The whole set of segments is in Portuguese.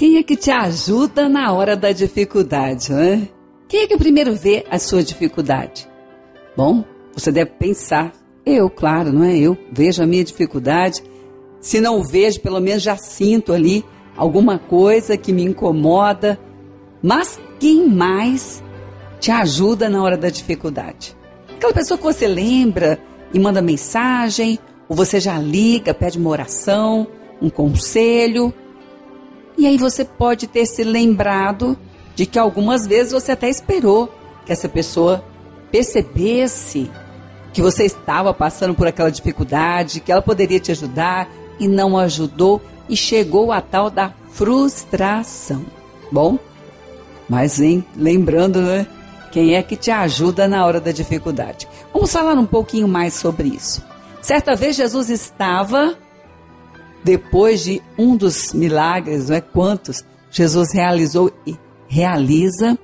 Quem é que te ajuda na hora da dificuldade, né? Quem é que primeiro vê a sua dificuldade? Bom, você deve pensar, eu, claro, não é eu, vejo a minha dificuldade. Se não vejo, pelo menos já sinto ali alguma coisa que me incomoda. Mas quem mais te ajuda na hora da dificuldade? Aquela pessoa que você lembra e manda mensagem, ou você já liga, pede uma oração, um conselho. E aí você pode ter se lembrado de que algumas vezes você até esperou que essa pessoa percebesse que você estava passando por aquela dificuldade, que ela poderia te ajudar e não ajudou e chegou a tal da frustração. Bom, mas vem lembrando, né? Quem é que te ajuda na hora da dificuldade? Vamos falar um pouquinho mais sobre isso. Certa vez Jesus estava, depois de um dos milagres, não é quantos, Jesus realizou e realiza,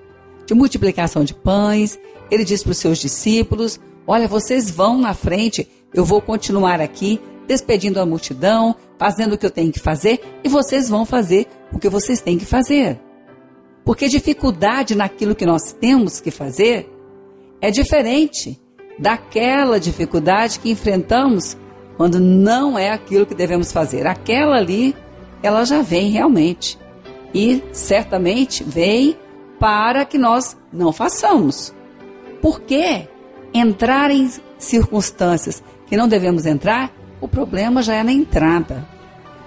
de multiplicação de pães, ele diz para os seus discípulos: Olha, vocês vão na frente, eu vou continuar aqui, despedindo a multidão, fazendo o que eu tenho que fazer, e vocês vão fazer o que vocês têm que fazer. Porque dificuldade naquilo que nós temos que fazer é diferente daquela dificuldade que enfrentamos quando não é aquilo que devemos fazer. Aquela ali, ela já vem realmente. E certamente vem para que nós não façamos. Porque entrar em circunstâncias que não devemos entrar, o problema já é na entrada.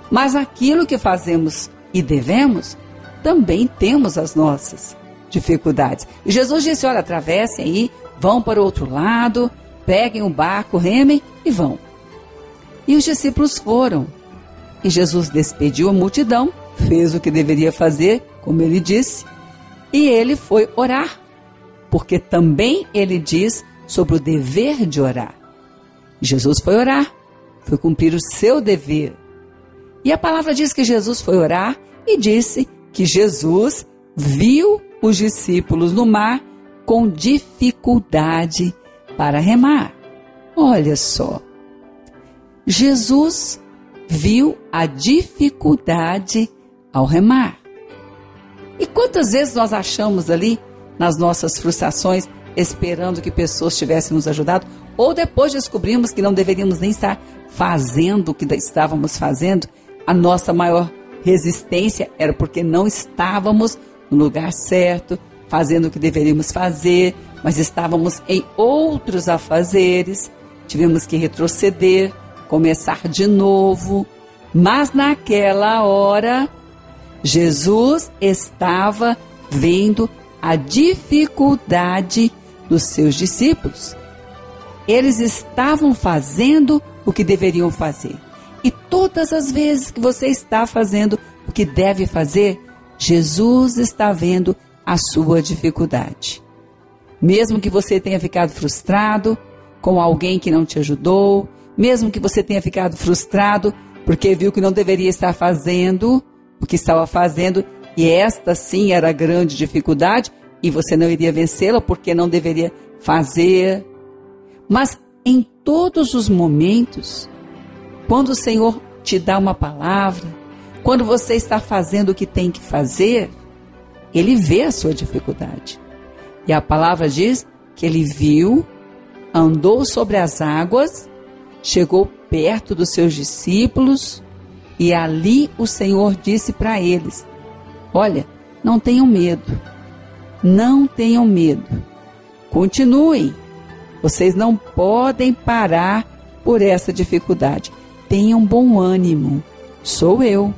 Mas aquilo que fazemos e devemos, também temos as nossas dificuldades. E Jesus disse: olha, atravessem aí, vão para o outro lado, peguem o barco, remem e vão. E os discípulos foram. E Jesus despediu a multidão, fez o que deveria fazer, como ele disse, e ele foi orar, porque também ele diz sobre o dever de orar. Jesus foi orar, foi cumprir o seu dever. E a palavra diz que Jesus foi orar e disse que Jesus viu os discípulos no mar com dificuldade para remar. Olha só. Jesus viu a dificuldade ao remar. E quantas vezes nós achamos ali, nas nossas frustrações, esperando que pessoas tivessem nos ajudado, ou depois descobrimos que não deveríamos nem estar fazendo o que estávamos fazendo, a nossa maior resistência era porque não estávamos no lugar certo, fazendo o que deveríamos fazer, mas estávamos em outros afazeres, tivemos que retroceder, começar de novo. Mas naquela hora, Jesus estava vendo a dificuldade dos seus discípulos. Eles estavam fazendo o que deveriam fazer. E todas as vezes que você está fazendo o que deve fazer, Jesus está vendo a sua dificuldade. Mesmo que você tenha ficado frustrado com alguém que não te ajudou, mesmo que você tenha ficado frustrado porque viu que não deveria estar fazendo o que estava fazendo, e esta sim era a grande dificuldade, e você não iria vencê-la porque não deveria fazer. Mas em todos os momentos, quando o Senhor te dá uma palavra, quando você está fazendo o que tem que fazer, ele vê a sua dificuldade. E a palavra diz que ele viu, andou sobre as águas, chegou perto dos seus discípulos e ali o Senhor disse para eles: Olha, não tenham medo, não tenham medo, continuem, vocês não podem parar por essa dificuldade tenham bom ânimo. Sou eu.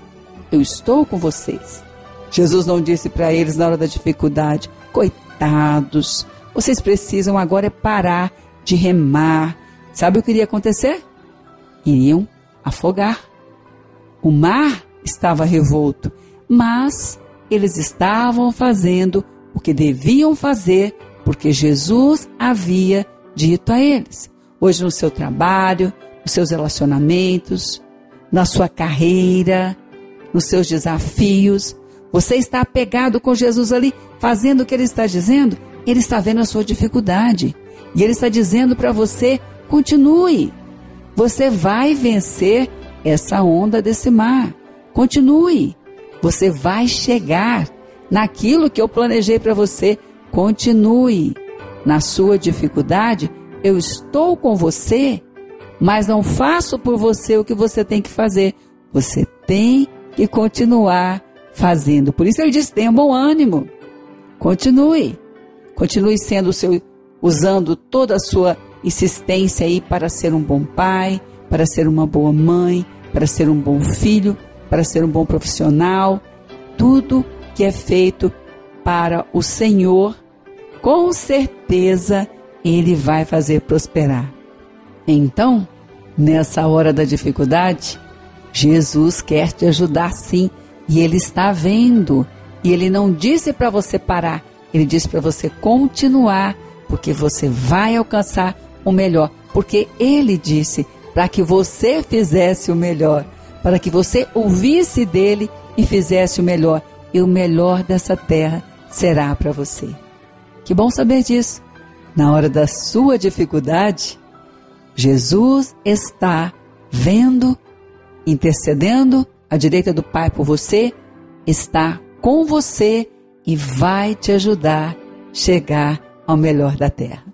Eu estou com vocês. Jesus não disse para eles na hora da dificuldade: coitados, vocês precisam agora é parar de remar. Sabe o que iria acontecer? Iriam afogar. O mar estava revolto, mas eles estavam fazendo o que deviam fazer porque Jesus havia dito a eles. Hoje no seu trabalho, nos seus relacionamentos, na sua carreira, nos seus desafios. Você está apegado com Jesus ali, fazendo o que ele está dizendo? Ele está vendo a sua dificuldade. E ele está dizendo para você: continue. Você vai vencer essa onda desse mar. Continue. Você vai chegar naquilo que eu planejei para você. Continue. Na sua dificuldade, eu estou com você, mas não faço por você o que você tem que fazer. Você tem que continuar fazendo. Por isso ele diz: tenha bom ânimo. Continue. Continue sendo o seu, usando toda a sua insistência aí para ser um bom pai, para ser uma boa mãe, para ser um bom filho, para ser um bom profissional. Tudo que é feito para o Senhor, com certeza Ele vai fazer prosperar. Então, nessa hora da dificuldade, Jesus quer te ajudar sim, e Ele está vendo. E Ele não disse para você parar, Ele disse para você continuar, porque você vai alcançar o melhor. Porque Ele disse para que você fizesse o melhor, para que você ouvisse dele e fizesse o melhor. E o melhor dessa terra será para você. Que bom saber disso. Na hora da sua dificuldade, Jesus está vendo, intercedendo à direita do Pai por você, está com você e vai te ajudar a chegar ao melhor da terra.